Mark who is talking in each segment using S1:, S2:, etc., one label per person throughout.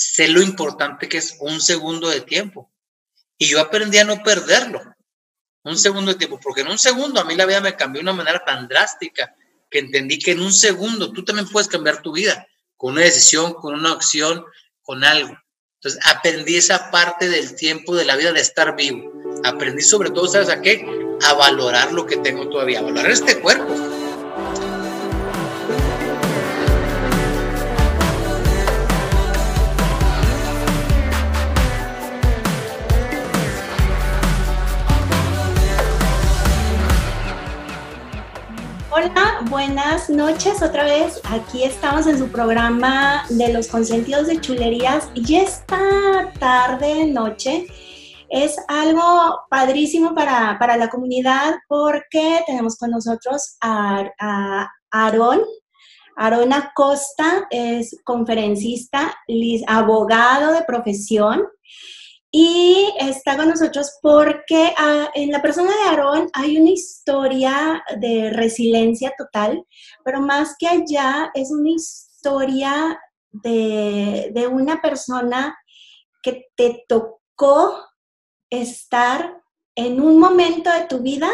S1: sé lo importante que es un segundo de tiempo. Y yo aprendí a no perderlo. Un segundo de tiempo, porque en un segundo a mí la vida me cambió de una manera tan drástica que entendí que en un segundo tú también puedes cambiar tu vida con una decisión, con una acción, con algo. Entonces aprendí esa parte del tiempo de la vida de estar vivo. Aprendí sobre todo, ¿sabes a qué? A valorar lo que tengo todavía, a valorar este cuerpo
S2: Hola, buenas noches otra vez. Aquí estamos en su programa de los consentidos de chulerías y esta tarde, noche, es algo padrísimo para, la comunidad porque tenemos con nosotros a, a Aarón. Aarón Acosta es conferencista, abogado de profesión y está con nosotros porque ah, en la persona de Aarón hay una historia de resiliencia total, pero más que allá es una historia de, de una persona que te tocó estar en un momento de tu vida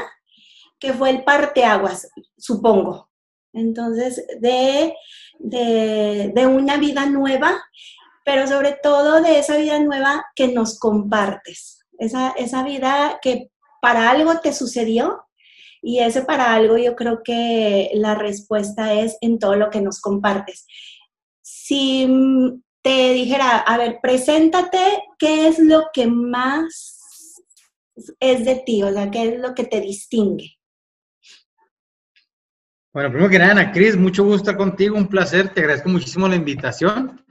S2: que fue el parteaguas, supongo. Entonces, de, de, de una vida nueva pero sobre todo de esa vida nueva que nos compartes, esa, esa vida que para algo te sucedió y ese para algo yo creo que la respuesta es en todo lo que nos compartes. Si te dijera, a ver, preséntate, ¿qué es lo que más es de ti? O sea, ¿qué es lo que te distingue?
S3: Bueno, primero que nada, Ana Cris, mucho gusto estar contigo, un placer, te agradezco muchísimo la invitación.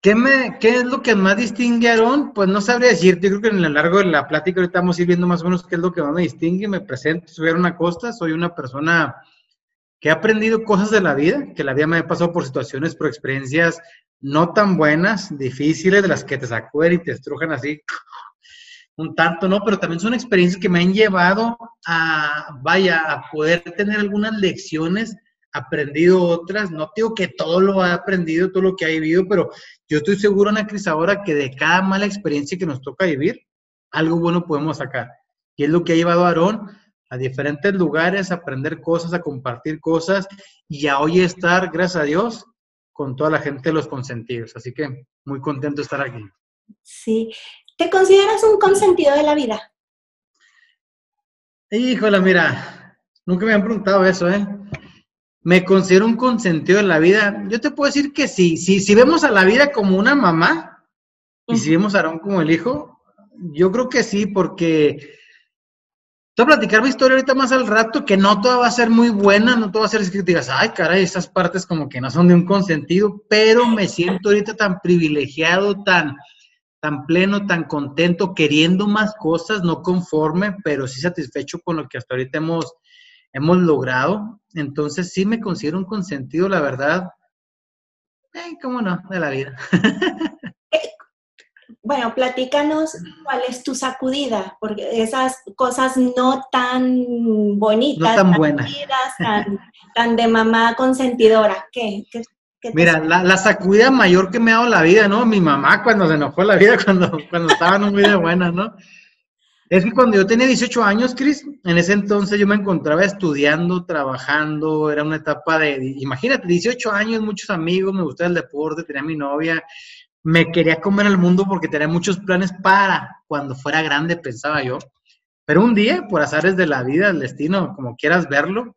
S3: ¿Qué, me, ¿Qué es lo que más distingue Aarón? Pues no sabría decirte, yo creo que en lo largo de la plática ahorita vamos a ir viendo más o menos qué es lo que más me distingue. Me presento, soy Aaron Acosta, soy una persona que ha aprendido cosas de la vida, que la vida me ha pasado por situaciones, por experiencias no tan buenas, difíciles, de las que te sacudan y te estrujan así un tanto, ¿no? Pero también son experiencias que me han llevado a, vaya, a poder tener algunas lecciones aprendido otras, no digo que todo lo ha aprendido, todo lo que ha vivido, pero yo estoy seguro, Ana Cris, ahora que de cada mala experiencia que nos toca vivir, algo bueno podemos sacar. Y es lo que ha llevado a Aarón a diferentes lugares, a aprender cosas, a compartir cosas y a hoy estar, gracias a Dios, con toda la gente de los consentidos. Así que muy contento de estar aquí.
S2: Sí. ¿Te consideras un consentido de la vida?
S3: Híjole, mira, nunca me han preguntado eso, ¿eh? Me considero un consentido en la vida. Yo te puedo decir que sí. Si, si vemos a la vida como una mamá y si vemos a Aarón como el hijo, yo creo que sí, porque te voy a platicar mi historia ahorita más al rato, que no toda va a ser muy buena, no todo va a ser que digas, ay, caray, esas partes como que no son de un consentido, pero me siento ahorita tan privilegiado, tan, tan pleno, tan contento, queriendo más cosas, no conforme, pero sí satisfecho con lo que hasta ahorita hemos hemos logrado. Entonces sí me considero un consentido, la verdad. Eh, ¿Cómo no? De la vida.
S2: bueno, platícanos cuál es tu sacudida, porque esas cosas no tan bonitas,
S3: no tan, buenas,
S2: tan, de mamá consentidora, ¿qué?
S3: Mira, la, la, sacudida mayor que me ha dado la vida, ¿no? Mi mamá cuando se enojó la vida, cuando, cuando estaba muy de buena, ¿no? Es que cuando yo tenía 18 años, Cris, en ese entonces yo me encontraba estudiando, trabajando, era una etapa de, imagínate, 18 años, muchos amigos, me gustaba el deporte, tenía mi novia, me quería comer el mundo porque tenía muchos planes para cuando fuera grande, pensaba yo. Pero un día, por azares de la vida, el destino, como quieras verlo,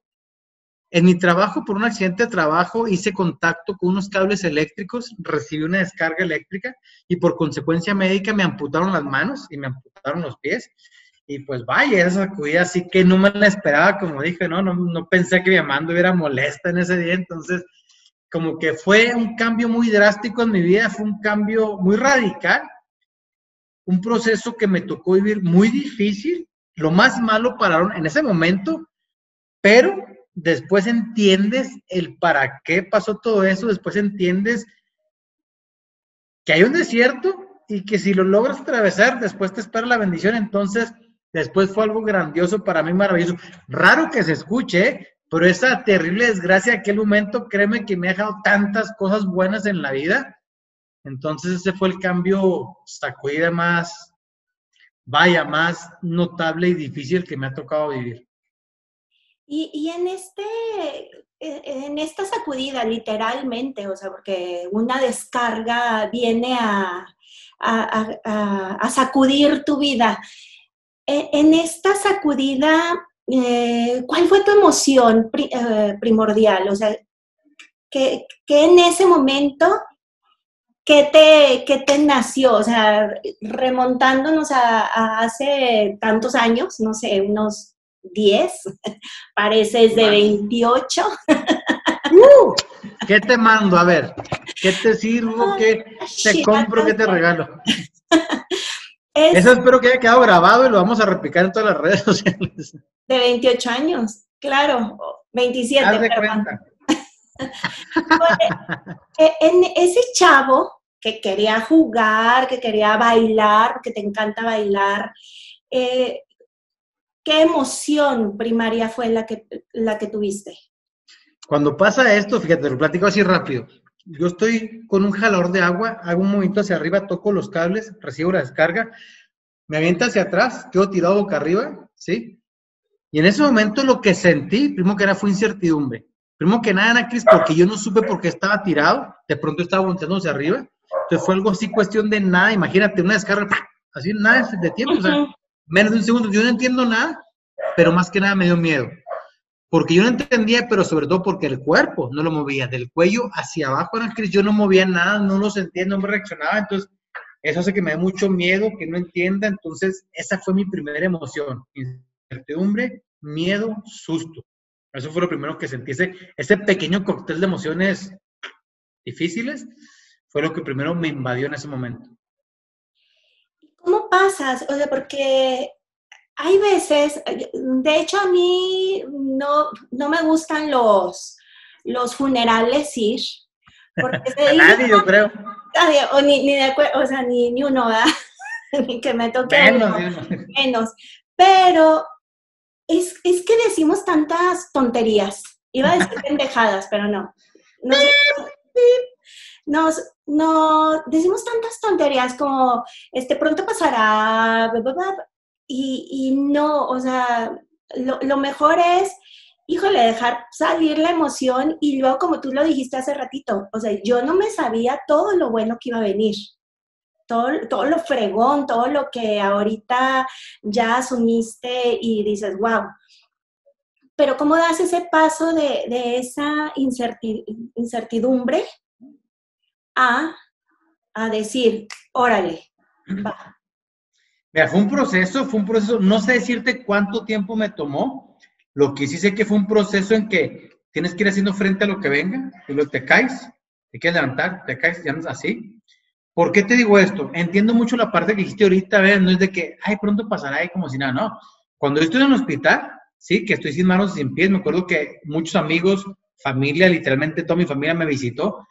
S3: en mi trabajo, por un accidente de trabajo, hice contacto con unos cables eléctricos, recibí una descarga eléctrica y por consecuencia médica me amputaron las manos y me amputaron los pies. Y pues vaya, esa sacudida así que no me la esperaba, como dije, no, no, no pensé que mi mamá estuviera molesta en ese día, entonces como que fue un cambio muy drástico en mi vida, fue un cambio muy radical, un proceso que me tocó vivir muy difícil, lo más malo pararon en ese momento, pero después entiendes el para qué pasó todo eso, después entiendes que hay un desierto y que si lo logras atravesar, después te espera la bendición. Entonces, después fue algo grandioso para mí, maravilloso. Raro que se escuche, pero esa terrible desgracia, aquel momento, créeme que me ha dejado tantas cosas buenas en la vida Entonces ese fue el cambio, sacudida más, vaya, más notable y difícil que me ha tocado vivir.
S2: Y, en este, e, en esta sacudida, literalmente, o sea, porque una descarga viene a, a, sacudir tu vida. E, en esta sacudida, eh, ¿cuál fue tu emoción eh, primordial? O sea, que, en ese momento, ¿qué te, qué te nació? O sea, remontándonos a, hace tantos años, no sé, unos 10, pareces de 28.
S3: Uh, ¿Qué te mando? A ver, ¿qué te sirvo? ¿Qué te compro? ¿Qué te regalo? Eso espero que haya quedado grabado y lo vamos a replicar en todas las redes sociales.
S2: De 28 años, claro, 27. Haz de cuenta. Eh, en ese chavo que quería jugar, que quería bailar, que te encanta bailar, eh, ¿qué emoción primaria fue la que, la que tuviste?
S3: Cuando pasa esto, fíjate, lo platico así rápido. Yo estoy con un jalador de agua, hago un movimiento hacia arriba, toco los cables, recibo la descarga, me avienta hacia atrás, quedo tirado boca arriba, ¿sí? Y en ese momento lo que sentí, primero que era, fue incertidumbre. Primero que nada, Cris, porque yo no supe por qué estaba tirado, de pronto estaba volteando hacia arriba. Entonces fue algo así, cuestión de nada, imagínate, una descarga, así nada de tiempo, o sea, menos de un segundo. Yo no entiendo nada, pero más que nada me dio miedo. Porque yo no entendía, pero sobre todo porque el cuerpo no lo movía, del cuello hacia abajo, yo no movía nada, no lo sentía, no me reaccionaba. Entonces, eso hace que me dé mucho miedo, que no entienda. Entonces, esa fue mi primera emoción. Incertidumbre, miedo, susto. Eso fue lo primero que sentí. Ese, ese pequeño cóctel de emociones difíciles fue lo que primero me invadió en ese momento.
S2: ¿Cómo pasas? O sea, porque hay veces, de hecho a mí no, no me gustan los, los funerales ir.
S3: Porque nadie, yo creo.
S2: o ni, ni de o sea, ni, ni uno, ¿verdad? ni que me toque menos, menos. Pero es, es, que decimos tantas tonterías. Iba a decir pendejadas, pero no. Nos, nos, decimos tantas tonterías como, este, pronto pasará, y, no, o sea, lo, mejor es, híjole, dejar salir la emoción y luego, como tú lo dijiste hace ratito, o sea, yo no me sabía todo lo bueno que iba a venir. Todo, todo lo fregón, todo lo que ahorita ya asumiste y dices, wow. Pero ¿cómo das ese paso de, esa incertidumbre a, a decir, órale, va,
S3: Mira, fue un proceso, fue un proceso, no sé decirte cuánto tiempo me tomó, lo que sí sé que fue un proceso en que tienes que ir haciendo frente a lo que venga, y luego te caes, te quieres levantar, te caes, ya no es así. ¿Por qué te digo esto? Entiendo mucho la parte que dijiste ahorita, ¿ves? no es de que, ay, pronto pasará ahí como si nada, no. Cuando yo estoy en el hospital, sí, que estoy sin manos y sin pies, me acuerdo que muchos amigos, familia, literalmente toda mi familia me visitó,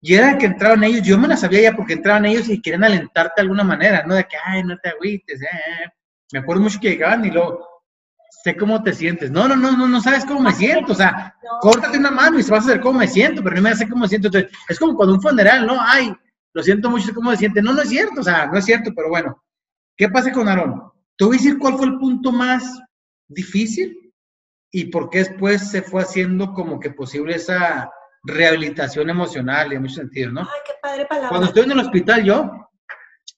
S3: y era que entraban ellos, yo me la sabía ya porque entraban ellos y querían alentarte de alguna manera, ¿no? De que, ay, no te agüites, eh, eh". Me acuerdo mucho que llegaban y luego, sé cómo te sientes. No, no, no, no, no sabes cómo me siento. O sea, córtate una mano y se vas a saber cómo me siento, pero no me sé cómo me siento. Entonces, es como cuando un funeral, ¿no? Ay, lo siento mucho, sé cómo me siente. No, no es cierto, o sea, no es cierto, pero bueno. ¿Qué pasa con Aarón? Te voy a decir cuál fue el punto más difícil y por qué después se fue haciendo como que posible esa rehabilitación emocional en muchos sentidos, ¿no?
S2: Ay, qué padre palabra.
S3: Cuando estoy en el hospital yo,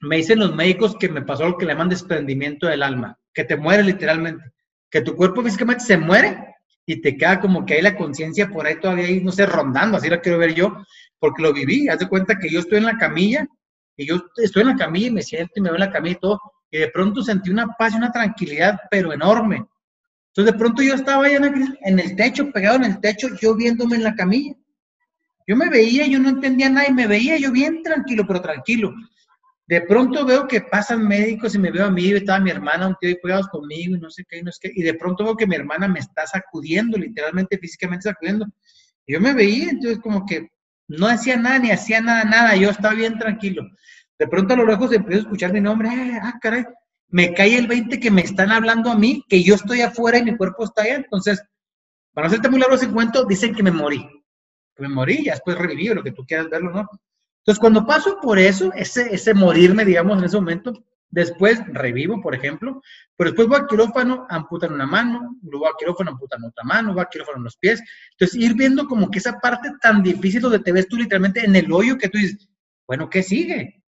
S3: me dicen los médicos que me pasó lo que le llaman desprendimiento del alma, que te muere literalmente, que tu cuerpo físicamente se muere y te queda como que hay la conciencia por ahí todavía ahí, no sé, rondando, así lo quiero ver yo, porque lo viví, haz de cuenta que yo estoy en la camilla y yo estoy en la camilla y me siento y me veo en la camilla y todo, y de pronto sentí una paz y una tranquilidad, pero enorme. Entonces de pronto yo estaba ahí en el techo, pegado en el techo, yo viéndome en la camilla. Yo me veía, yo no entendía nada y me veía yo bien tranquilo, pero tranquilo. De pronto veo que pasan médicos y me veo a mí, estaba mi hermana, un tío ahí pegados conmigo y no sé qué, y no sé qué. Y de pronto veo que mi hermana me está sacudiendo, literalmente, físicamente sacudiendo. Yo me veía, entonces como que no hacía nada, ni hacía nada, nada. Yo estaba bien tranquilo. De pronto a lo lejos empiezo a escuchar mi nombre. Eh, ah, caray. Me cae el 20 que me están hablando a mí, que yo estoy afuera y mi cuerpo está allá. Entonces, para no hacerte muy largo ese cuento, dicen que me morí me morí, ya después reviví, lo que tú quieras verlo, ¿no? Entonces, cuando paso por eso, ese, ese morirme, digamos, en ese momento, después revivo, por ejemplo, pero después voy a quirófano, amputan una mano, luego voy a quirófano, amputan otra mano, voy a quirófano en los pies. Entonces, ir viendo como que esa parte tan difícil donde te ves tú literalmente en el hoyo que tú dices, bueno, ¿qué sigue?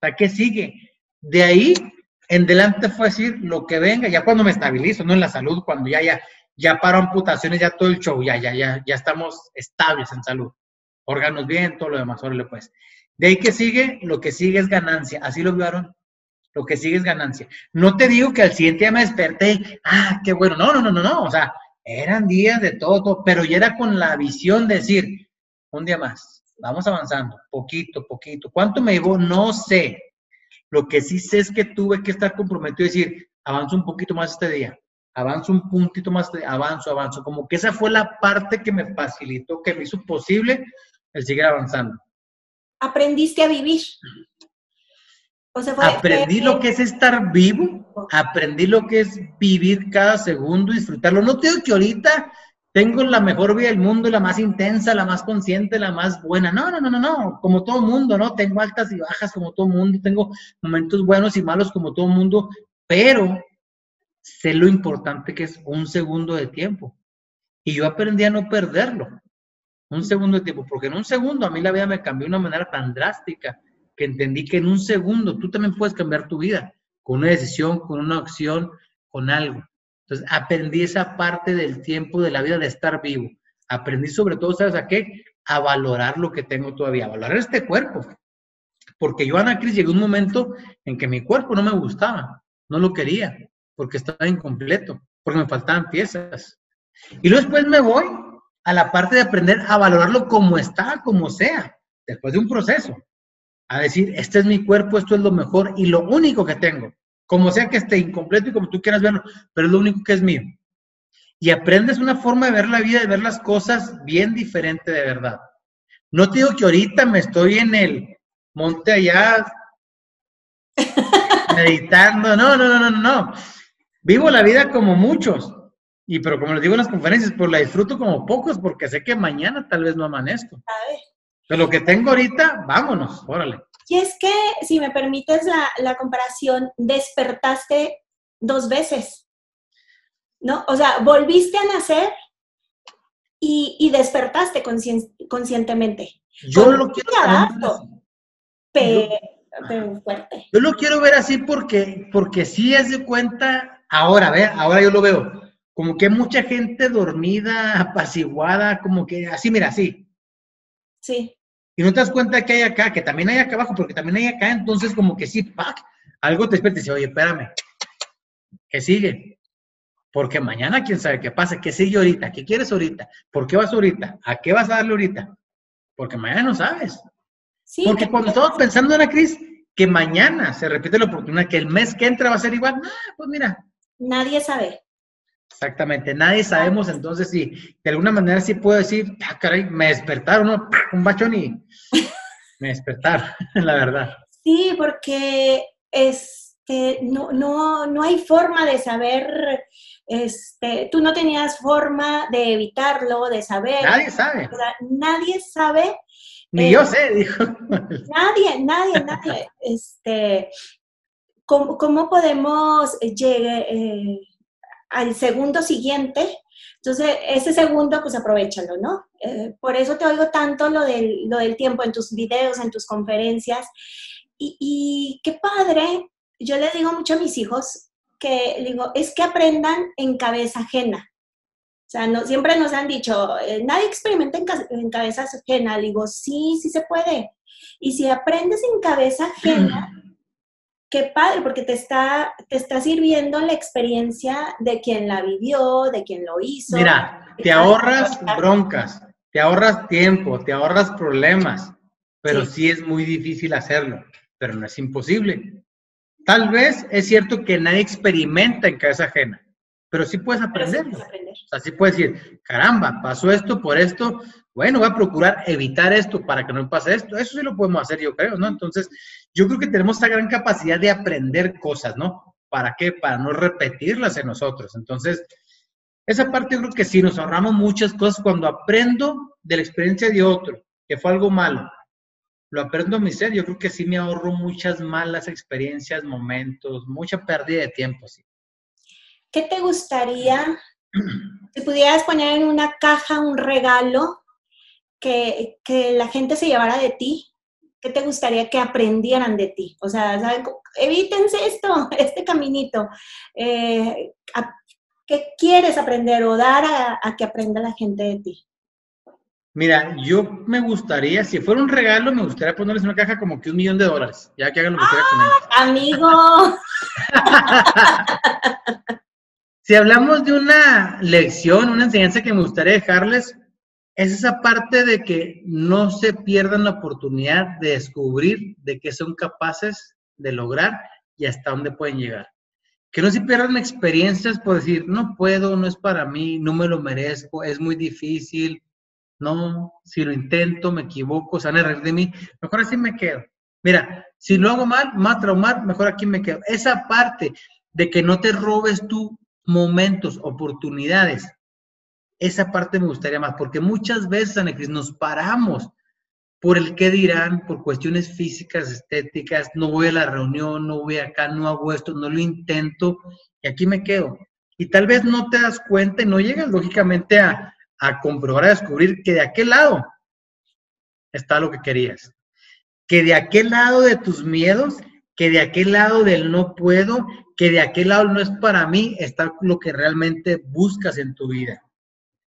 S3: ¿Para qué sigue? De ahí en delante fue decir lo que venga, ya cuando me estabilizo, no en la salud, cuando ya, ya, ya paro amputaciones, ya todo el show, ya, ya, ya, ya estamos estables en salud. Órganos bien, todo lo demás, órale pues. De ahí que sigue, lo que sigue es ganancia. Así lo vieron. Lo que sigue es ganancia. No te digo que al siguiente día me desperté, ah, qué bueno. No, no, no, no, no. O sea, eran días de todo, todo, pero ya era con la visión de decir, un día más, vamos avanzando, poquito, poquito. ¿Cuánto me llevó? No sé. Lo que sí sé es que tuve que estar comprometido y decir, avanzo un poquito más este día, avanzo un puntito más, avanzo, avanzo. Como que esa fue la parte que me facilitó, que me hizo posible el seguir avanzando.
S2: Aprendiste a vivir.
S3: O sea, aprendí lo que es estar vivo, aprendí lo que es vivir cada segundo, disfrutarlo. No te digo que ahorita tengo la mejor vida del mundo, la más intensa, la más consciente, la más buena. No, no, no, no, no, como todo mundo, ¿no? Tengo altas y bajas como todo mundo, tengo momentos buenos y malos como todo mundo, pero sé lo importante que es un segundo de tiempo. Y yo aprendí a no perderlo. Un segundo de tiempo, porque en un segundo a mí la vida me cambió de una manera tan drástica que entendí que en un segundo tú también puedes cambiar tu vida con una decisión, con una acción, con algo. Entonces aprendí esa parte del tiempo de la vida de estar vivo. Aprendí sobre todo, ¿sabes a qué? A valorar lo que tengo todavía, a valorar este cuerpo. Porque yo, Ana Cris, llegó un momento en que mi cuerpo no me gustaba, no lo quería, porque estaba incompleto, porque me faltaban piezas. Y luego después me voy a la parte de aprender a valorarlo como está, como sea, después de un proceso. A decir, este es mi cuerpo, esto es lo mejor y lo único que tengo. Como sea que esté incompleto y como tú quieras verlo, pero es lo único que es mío. Y aprendes una forma de ver la vida, de ver las cosas bien diferente de verdad. No te digo que ahorita me estoy en el monte allá meditando. No, no, no, no, no. Vivo la vida como muchos. Y pero como les digo en las conferencias, pues la disfruto como pocos porque sé que mañana tal vez no amanezco. Pero lo que tengo ahorita, vámonos, órale.
S2: Y es que, si me permites la, la comparación, despertaste dos veces, ¿no? O sea, volviste a nacer y, y despertaste conscientemente.
S3: Yo lo quiero
S2: ver pero, fuerte.
S3: Yo lo quiero ver así porque, porque sí es de cuenta, ahora, ve, ahora yo lo veo como que mucha gente dormida, apaciguada, como que así, mira, así.
S2: Sí.
S3: Y no te das cuenta que hay acá, que también hay acá abajo, porque también hay acá, entonces como que sí, ¡pac! algo te despierta y dice, oye, espérame, ¿qué sigue? Porque mañana quién sabe qué pasa, qué sigue ahorita, qué quieres ahorita, por qué vas ahorita, a qué vas a darle ahorita, porque mañana no sabes. Sí, porque cuando estamos pensando en la crisis, que mañana se repite la oportunidad, que el mes que entra va a ser igual, ah, pues mira.
S2: Nadie sabe.
S3: Exactamente, nadie sabemos, entonces si de alguna manera sí puedo decir, ah, caray, me despertaron, ¿no? un bachón y me despertaron, la verdad.
S2: Sí, porque este, no, no, no hay forma de saber, este, tú no tenías forma de evitarlo, de saber.
S3: Nadie sabe.
S2: nadie sabe.
S3: Ni yo sé, dijo.
S2: Nadie, nadie, nadie. Este, ¿cómo, cómo podemos llegar? Eh, al segundo siguiente. Entonces, ese segundo, pues aprovechalo, ¿no? Eh, por eso te oigo tanto lo del, lo del tiempo en tus videos, en tus conferencias. Y, qué padre, yo le digo mucho a mis hijos que, digo, es que aprendan en cabeza ajena. O sea, no, siempre nos han dicho, eh, nadie experimenta en, en, cabeza ajena. digo, sí, sí se puede. Y si aprendes en cabeza ajena, qué padre, porque te está, te está sirviendo la experiencia de quien la vivió, de quien lo hizo.
S3: Mira, te ahorras broncas, te ahorras tiempo, te ahorras problemas, pero sí. es muy difícil hacerlo, pero no es imposible. Tal vez es cierto que nadie experimenta en cabeza ajena, pero sí puedes aprenderlo. O sea, sí puedes decir, caramba, pasó esto por esto, bueno, voy a procurar evitar esto para que no pase esto. Eso sí lo podemos hacer, yo creo, ¿no? Entonces, yo creo que tenemos esa gran capacidad de aprender cosas, ¿no? ¿Para qué? Para no repetirlas en nosotros. Entonces, esa parte yo creo que sí, nos ahorramos muchas cosas cuando aprendo de la experiencia de otro, que fue algo malo. lo aprendo a mi ser. Yo creo que sí me ahorro muchas malas experiencias, momentos, mucha pérdida de tiempo. Sí.
S2: ¿Qué te gustaría, si pudieras poner en una caja un regalo que, que la gente se llevara de ti? ¿Qué te gustaría que aprendieran de ti? O sea, evítense esto, este caminito. Eh, ¿Qué quieres aprender o dar a, que aprenda la gente de ti?
S3: Mira, yo me gustaría, si fuera un regalo, me gustaría ponerles una caja como que un millón de dólares, ya que hagan lo que quieran con ellos.
S2: ¡Amigo!
S3: si hablamos de una lección, una enseñanza que me gustaría dejarles, es esa parte de que no se pierdan la oportunidad de descubrir de qué son capaces de lograr y hasta dónde pueden llegar. Que no se pierdan experiencias por decir, no puedo, no es para mí, no me lo merezco, es muy difícil, no, si lo intento, me equivoco, se van a reír de mí, mejor así me quedo. Mira, si lo hago mal, más traumar, mejor aquí me quedo. Esa parte de que no te robes tú momentos, oportunidades, esa parte me gustaría más, porque muchas veces, nos paramos por el qué dirán, por cuestiones físicas, estéticas, no voy a la reunión, no voy acá, no hago esto, no lo intento, y aquí me quedo. Y tal vez no te das cuenta y no llegas lógicamente a, a comprobar, a descubrir que de aquel lado está lo que querías. Que de aquel lado de tus miedos, que de aquel lado del no puedo, que de aquel lado no es para mí, está lo que realmente buscas en tu vida.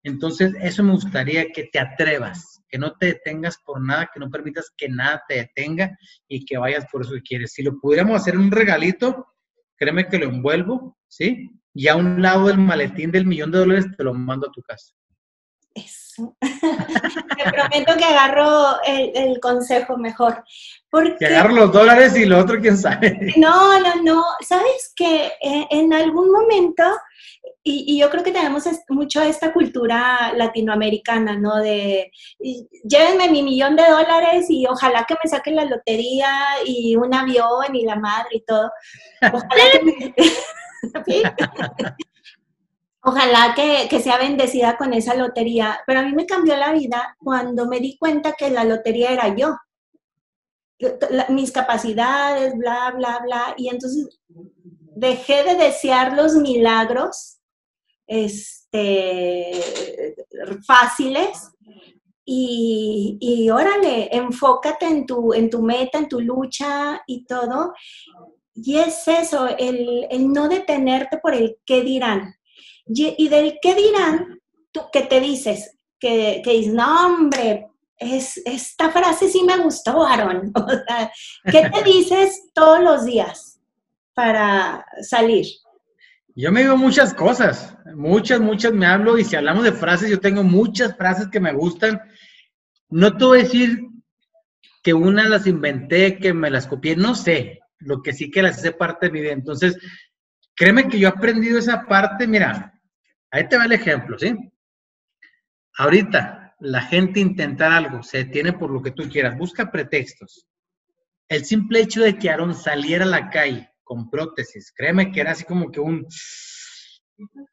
S3: Entonces, eso me gustaría que te atrevas, que no te detengas por nada, que no permitas que nada te detenga y que vayas por eso que quieres. Si lo pudiéramos hacer un regalito, créeme que lo envuelvo, ¿sí? Y a un lado del maletín del millón de dólares te lo mando a tu casa.
S2: Eso. te prometo que agarro el, consejo mejor. Porque...
S3: Que agarro los dólares y lo otro, quién sabe.
S2: No, no, no. Sabes que en algún momento y, yo creo que tenemos mucho esta cultura latinoamericana, ¿no? De llévenme mi millón de dólares y ojalá que me saquen la lotería y un avión y la madre y todo. Ojalá que, Ojalá que, que, sea bendecida con esa lotería. Pero a mí me cambió la vida cuando me di cuenta que la lotería era yo. mis capacidades, bla, bla, bla. Y entonces dejé de desear los milagros este, fáciles y, y, órale, enfócate en tu, en tu meta, en tu lucha y todo. Y es eso, el, no detenerte por el qué dirán. Y, del qué dirán, tú que te dices, que, que dices, no, hombre, es, esta frase sí me gustó, Aaron. O sea, ¿qué te dices todos los días para salir?
S3: Yo me digo muchas cosas, muchas, muchas me hablo y si hablamos de frases, yo tengo muchas frases que me gustan. No te voy a decir que una las inventé, que me las copié, no sé, lo que sí que las hace parte de mi vida. Entonces, créeme que yo he aprendido esa parte, mira, ahí te va el ejemplo, ¿sí? Ahorita, la gente intentar algo, se detiene por lo que tú quieras, busca pretextos. El simple hecho de que Aaron saliera a la calle con prótesis. Créeme que era así como que un...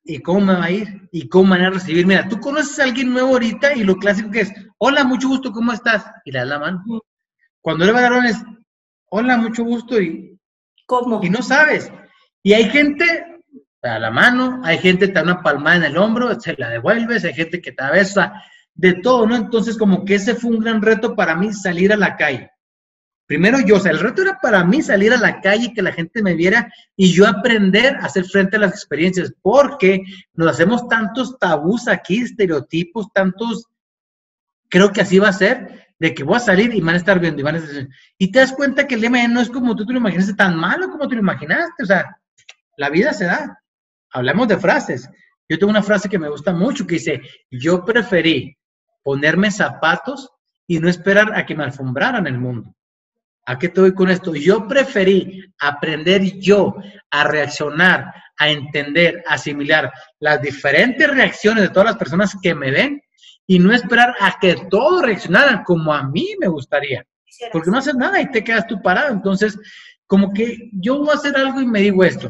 S3: ¿Y cómo me va a ir? ¿Y cómo me van a recibir? Mira, tú conoces a alguien nuevo ahorita y lo clásico que es, hola, mucho gusto, ¿cómo estás? Y le das la mano. Cuando le va a dar es, hola, mucho gusto y...
S2: ¿Cómo?
S3: Y no sabes. Y hay gente, te da la mano, hay gente que te da una palmada en el hombro, se la devuelves, hay gente que te besa, de todo, ¿no? Entonces como que ese fue un gran reto para mí, salir a la calle. Primero yo, o sea, el reto era para mí salir a la calle, que la gente me viera y yo aprender a hacer frente a las experiencias, porque nos hacemos tantos tabús aquí, estereotipos, tantos, creo que así va a ser, de que voy a salir y van a estar viendo y van a estar... Y te das cuenta que el lema no es como tú te lo imaginaste, tan malo como tú lo imaginaste, o sea, la vida se da. Hablamos de frases. Yo tengo una frase que me gusta mucho que dice, yo preferí ponerme zapatos y no esperar a que me alfombraran el mundo. ¿A qué te voy con esto? Yo preferí aprender yo a reaccionar, a entender, a asimilar las diferentes reacciones de todas las personas que me ven y no esperar a que todos reaccionaran como a mí me gustaría. Porque no haces nada y te quedas tú parado. Entonces, como que yo voy a hacer algo y me digo esto.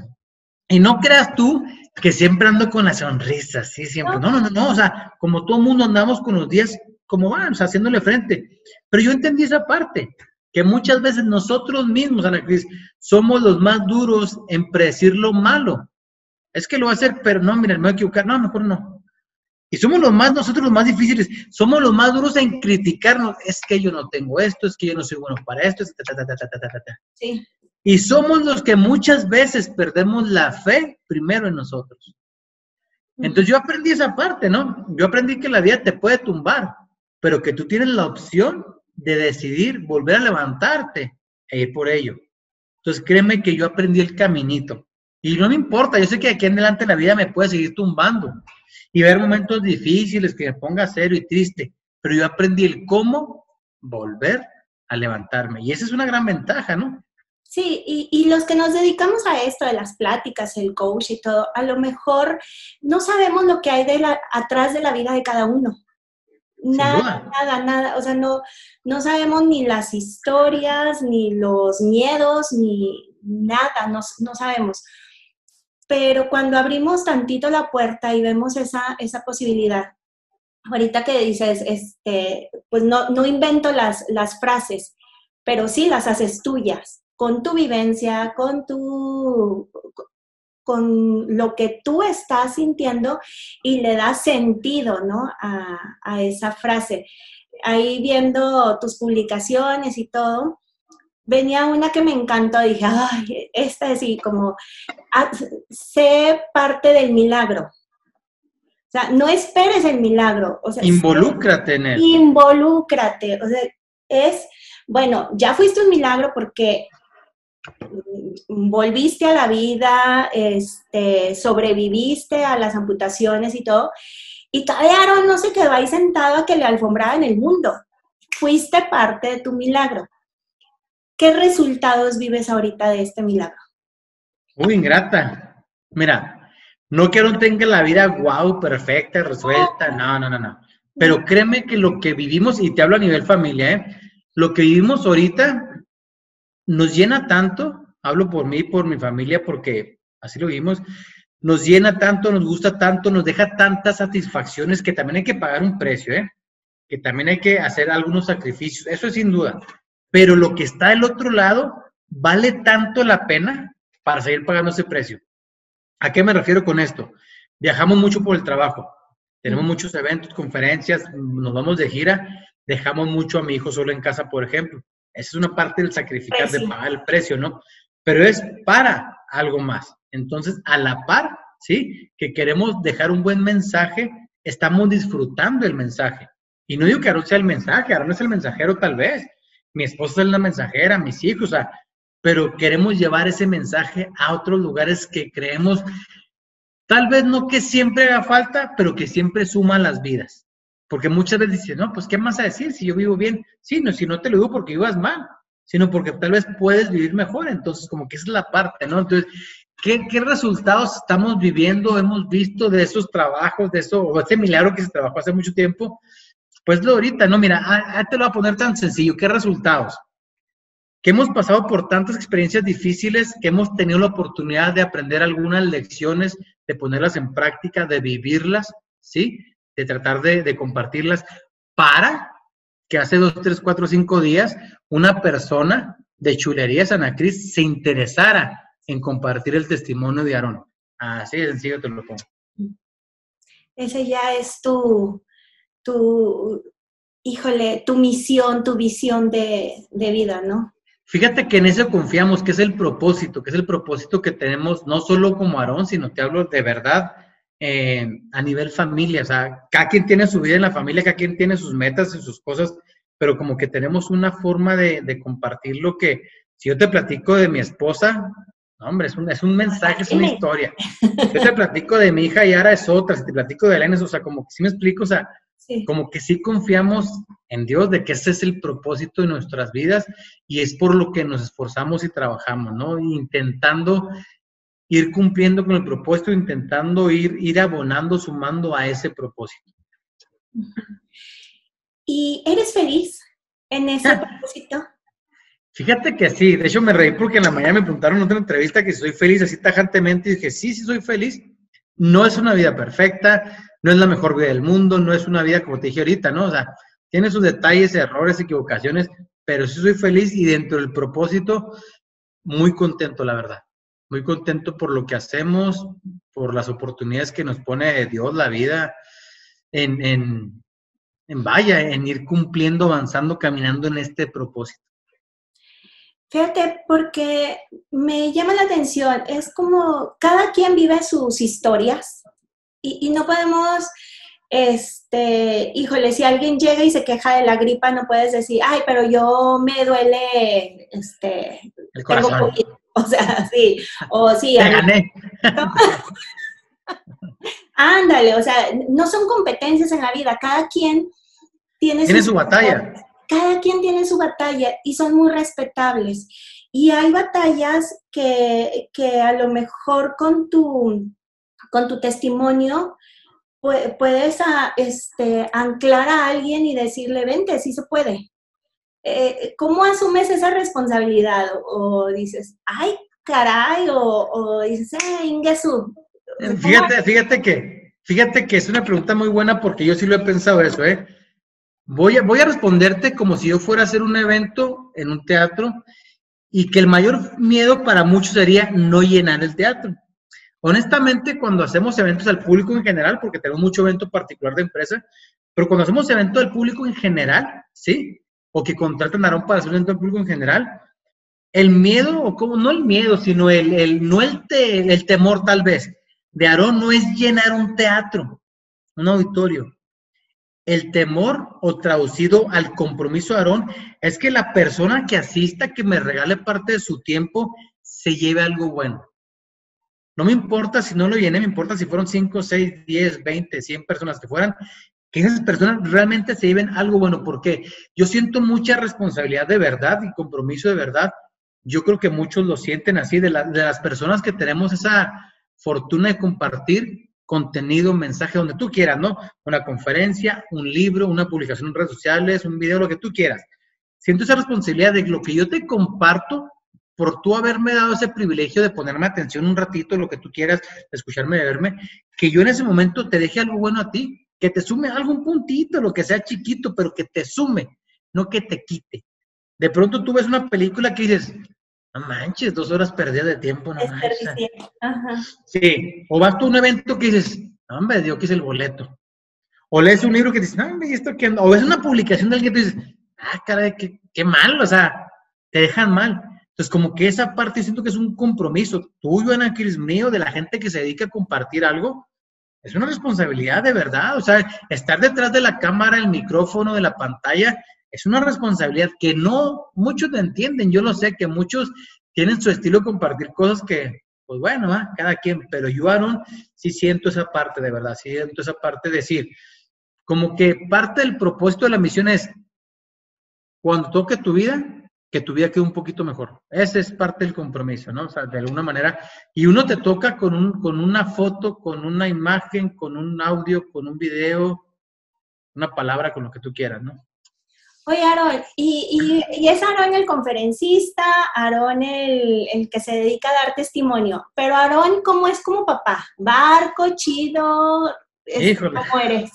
S3: Y no creas tú que siempre ando con la sonrisa, sí, siempre. No, no, no, no. O sea, como todo mundo andamos con los días como van, o sea, haciéndole frente. Pero yo entendí esa parte, que muchas veces nosotros mismos, Ana Cris, somos los más duros en predecir lo malo. Es que lo va a hacer, pero no, mira, me voy a equivocar. No, mejor no. Y somos los más, nosotros los más difíciles, somos los más duros en criticarnos. Es que yo no tengo esto, es que yo no soy bueno para esto, es ta, ta, ta, ta, ta, ta, Sí. Y somos los que muchas veces perdemos la fe primero en nosotros. Entonces yo aprendí esa parte, ¿no? Yo aprendí que la vida te puede tumbar, pero que tú tienes la opción de decidir volver a levantarte e ir por ello. Entonces créeme que yo aprendí el caminito. Y no me importa, yo sé que aquí en adelante la vida me puede seguir tumbando y ver momentos difíciles que me ponga serio y triste, pero yo aprendí el cómo volver a levantarme. Y esa es una gran ventaja, ¿no?
S2: Sí, y, los que nos dedicamos a esto de las pláticas, el coach y todo, a lo mejor no sabemos lo que hay de la, atrás de la vida de cada uno. Nada, nada, nada. O sea, no, no sabemos ni las historias, ni los miedos, ni nada, no, no sabemos. Pero cuando abrimos tantito la puerta y vemos esa, esa posibilidad, ahorita que dices, este, pues no, no invento las, las frases, pero sí las haces tuyas con tu vivencia, con tu con lo que tú estás sintiendo y le das sentido, ¿no? A, esa frase. Ahí viendo tus publicaciones y todo, venía una que me encantó, dije, ay, esta es así, como, ah, sé parte del milagro. O sea, no esperes el milagro. O sea,
S3: involúcrate en él.
S2: Involúcrate. O sea, es, bueno, ya fuiste un milagro porque volviste a la vida, este, sobreviviste a las amputaciones y todo, y todavía Aaron no se quedó ahí sentado a que le alfombraba en el mundo. Fuiste parte de tu milagro. ¿Qué resultados vives ahorita de este milagro?
S3: Muy ingrata. Mira, no quiero tenga la vida guau, perfecta, resuelta, no, no, no, no. Pero créeme que lo que vivimos, y te hablo a nivel familia, ¿eh? lo que vivimos ahorita nos llena tanto, hablo por mí, por mi familia, porque así lo vimos, nos llena tanto, nos gusta tanto, nos deja tantas satisfacciones que también hay que pagar un precio, ¿eh? que también hay que hacer algunos sacrificios, eso es sin duda. Pero lo que está del otro lado vale tanto la pena para seguir pagando ese precio. ¿A qué me refiero con esto? Viajamos mucho por el trabajo, tenemos muchos eventos, conferencias, nos vamos de gira, dejamos mucho a mi hijo solo en casa, por ejemplo. Esa es una parte del sacrificar, de pagar el precio, ¿no? Pero es para algo más. Entonces, a la par, ¿sí? Que queremos dejar un buen mensaje, estamos disfrutando el mensaje. Y no digo que Aaron sea el mensaje, Aaron es el mensajero tal vez. Mi esposa es la mensajera, mis hijos, o sea, pero queremos llevar ese mensaje a otros lugares que creemos, tal vez no que siempre haga falta, pero que siempre suma las vidas. Porque muchas veces dicen, no, pues ¿qué más a decir si yo vivo bien? Sí, no, si no te lo digo porque vivas mal, sino porque tal vez puedes vivir mejor. Entonces, como que esa es la parte, ¿no? Entonces, ¿qué, resultados estamos viviendo, hemos visto de esos trabajos, de eso, o ese milagro que se trabajó hace mucho tiempo? Pues lo ahorita, no, mira, ah, ah, te lo voy a poner tan sencillo. ¿Qué resultados? Que hemos pasado por tantas experiencias difíciles, que hemos tenido la oportunidad de aprender algunas lecciones, de ponerlas en práctica, de vivirlas, ¿sí? De tratar de, compartirlas para que hace dos, tres, cuatro, cinco días una persona de Chulerías Cris se interesara en compartir el testimonio de Aarón. Así de sencillo te lo pongo.
S2: Ese ya es tu, tu, híjole, tu misión, tu visión de, de vida, ¿no?
S3: Fíjate que en eso confiamos, que es el propósito, que es el propósito que tenemos no solo como Aarón, sino te hablo de verdad, eh, a nivel familia. O sea, cada quien tiene su vida en la familia, cada quien tiene sus metas y sus cosas, pero como que tenemos una forma de, compartir lo que, si yo te platico de mi esposa, hombre, es un, es un mensaje, es una historia. Yo te platico de mi hija y ahora es otra, si te platico de Elena, o sea, como que sí me explico, o sea, como que sí confiamos en Dios de que ese es el propósito de nuestras vidas y es por lo que nos esforzamos y trabajamos, ¿no? Intentando ir cumpliendo con el propósito, intentando ir, ir abonando, sumando a ese propósito.
S2: ¿Y eres feliz en ese propósito?
S3: Fíjate que sí, de hecho me reí porque en la mañana me preguntaron en otra entrevista que si soy feliz así tajantemente y dije, sí, sí soy feliz. No es una vida perfecta, no es la mejor vida del mundo, no es una vida como te dije ahorita, ¿no? O sea, tiene sus detalles, errores, equivocaciones, pero sí soy feliz y dentro del propósito, muy contento, la verdad. Muy contento por lo que hacemos, por las oportunidades que nos pone Dios, la vida, en, en, en vaya, en ir cumpliendo, avanzando, caminando en este propósito.
S2: Fíjate, porque me llama la atención, es como cada quien vive sus historias y, y no podemos este, híjole, si alguien llega y se queja de la gripa, no puedes decir, ay, pero yo me duele, este,
S3: El corazón.
S2: o sea, sí, o sí.
S3: Te gané.
S2: Ándale, o sea, no son competencias en la vida, cada quien tiene,
S3: su batalla.
S2: Cada quien tiene su batalla y son muy respetables. Y hay batallas que, que a lo mejor con tu, con tu testimonio pu- puedes a- este, anclar a alguien y decirle, vente, sí se puede. Eh, ¿Cómo asumes esa responsabilidad? O, o dices, ay, caray, o, o dices, eh, Ingesu.
S3: Fíjate, fíjate que, fíjate que es una pregunta muy buena porque yo sí lo he pensado eso, ¿eh? Voy a, voy a responderte como si yo fuera a hacer un evento en un teatro y que el mayor miedo para muchos sería no llenar el teatro. Honestamente, cuando hacemos eventos al público en general, porque tenemos mucho evento particular de empresa, pero cuando hacemos eventos al público en general, ¿sí? O que contratan a Aarón para hacer un evento público en general, el miedo, o como, no el miedo, sino el, el no el, te- el temor tal vez, de Aarón no es llenar un teatro, un auditorio. El temor, o traducido al compromiso de Aarón, es que la persona que asista, que me regale parte de su tiempo, se lleve algo bueno. No me importa si no lo llené, me importa si fueron 5, 6, 10, 20, 100 personas que fueran, que esas personas realmente se lleven algo bueno, porque yo siento mucha responsabilidad de verdad y compromiso de verdad. Yo creo que muchos lo sienten así, de, de las personas que tenemos esa fortuna de compartir contenido, mensaje, donde tú quieras, ¿no? Una conferencia, un libro, una publicación en redes sociales, un video, lo que tú quieras. Siento esa responsabilidad de lo que yo te comparto por tú haberme dado ese privilegio de ponerme atención un ratito, lo que tú quieras, de escucharme, de verme, que yo en ese momento te deje algo bueno a ti, que te sume algún puntito, lo que sea chiquito, pero que te sume, no que te quite. De pronto tú ves una película que dices, no manches, dos horas perdidas de tiempo, no manches.
S2: Ajá.
S3: Sí, o vas tú a un evento que dices, no, hombre, Dios quise el boleto. O lees un libro que dices, no, hombre, ¿y esto qué onda?" O ves una publicación de alguien que dices, ah, caray, qué, qué mal, o sea, te dejan mal. Entonces, como que esa parte siento que es un compromiso tuyo, Ana Cris, mío, de la gente que se dedica a compartir algo. Es una responsabilidad de verdad, o sea, estar detrás de la cámara, el micrófono, de la pantalla, es una responsabilidad que no muchos entienden. Yo lo sé que muchos tienen su estilo de compartir cosas que, pues bueno, ¿ah? cada quien, pero yo, Aaron, sí siento esa parte de verdad, sí siento esa parte de decir, como que parte del propósito de la misión es, cuando toque tu vida, que tu vida quede un poquito mejor. Ese es parte del compromiso, ¿no? O sea, de alguna manera. Y uno te toca con, un, con una foto, con una imagen, con un audio, con un video, una palabra, con lo que tú quieras, ¿no?
S2: Oye, Aarón, y, y, y es Aarón el conferencista, Aarón el, el que se dedica a dar testimonio, pero Aarón, ¿cómo es como papá? Barco, chido,
S3: Híjole.
S2: ¿cómo eres?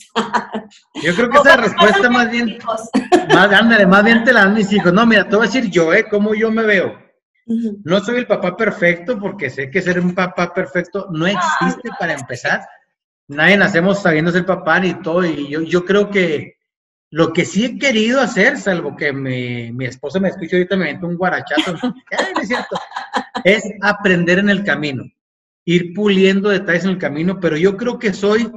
S3: Yo creo que esa respuesta más bien, más, ándale, más bien te la dan mis hijos. No, mira, te voy a decir yo, ¿eh? ¿Cómo yo me veo? No soy el papá perfecto porque sé que ser un papá perfecto no existe para empezar. Nadie nacemos sabiendo ser papá ni todo. Y yo, yo creo que lo que sí he querido hacer, salvo que mi, mi esposa me escucha ahorita, me mete un guarachazo, ¿no? Ay, no es cierto, es aprender en el camino, ir puliendo detalles en el camino, pero yo creo que soy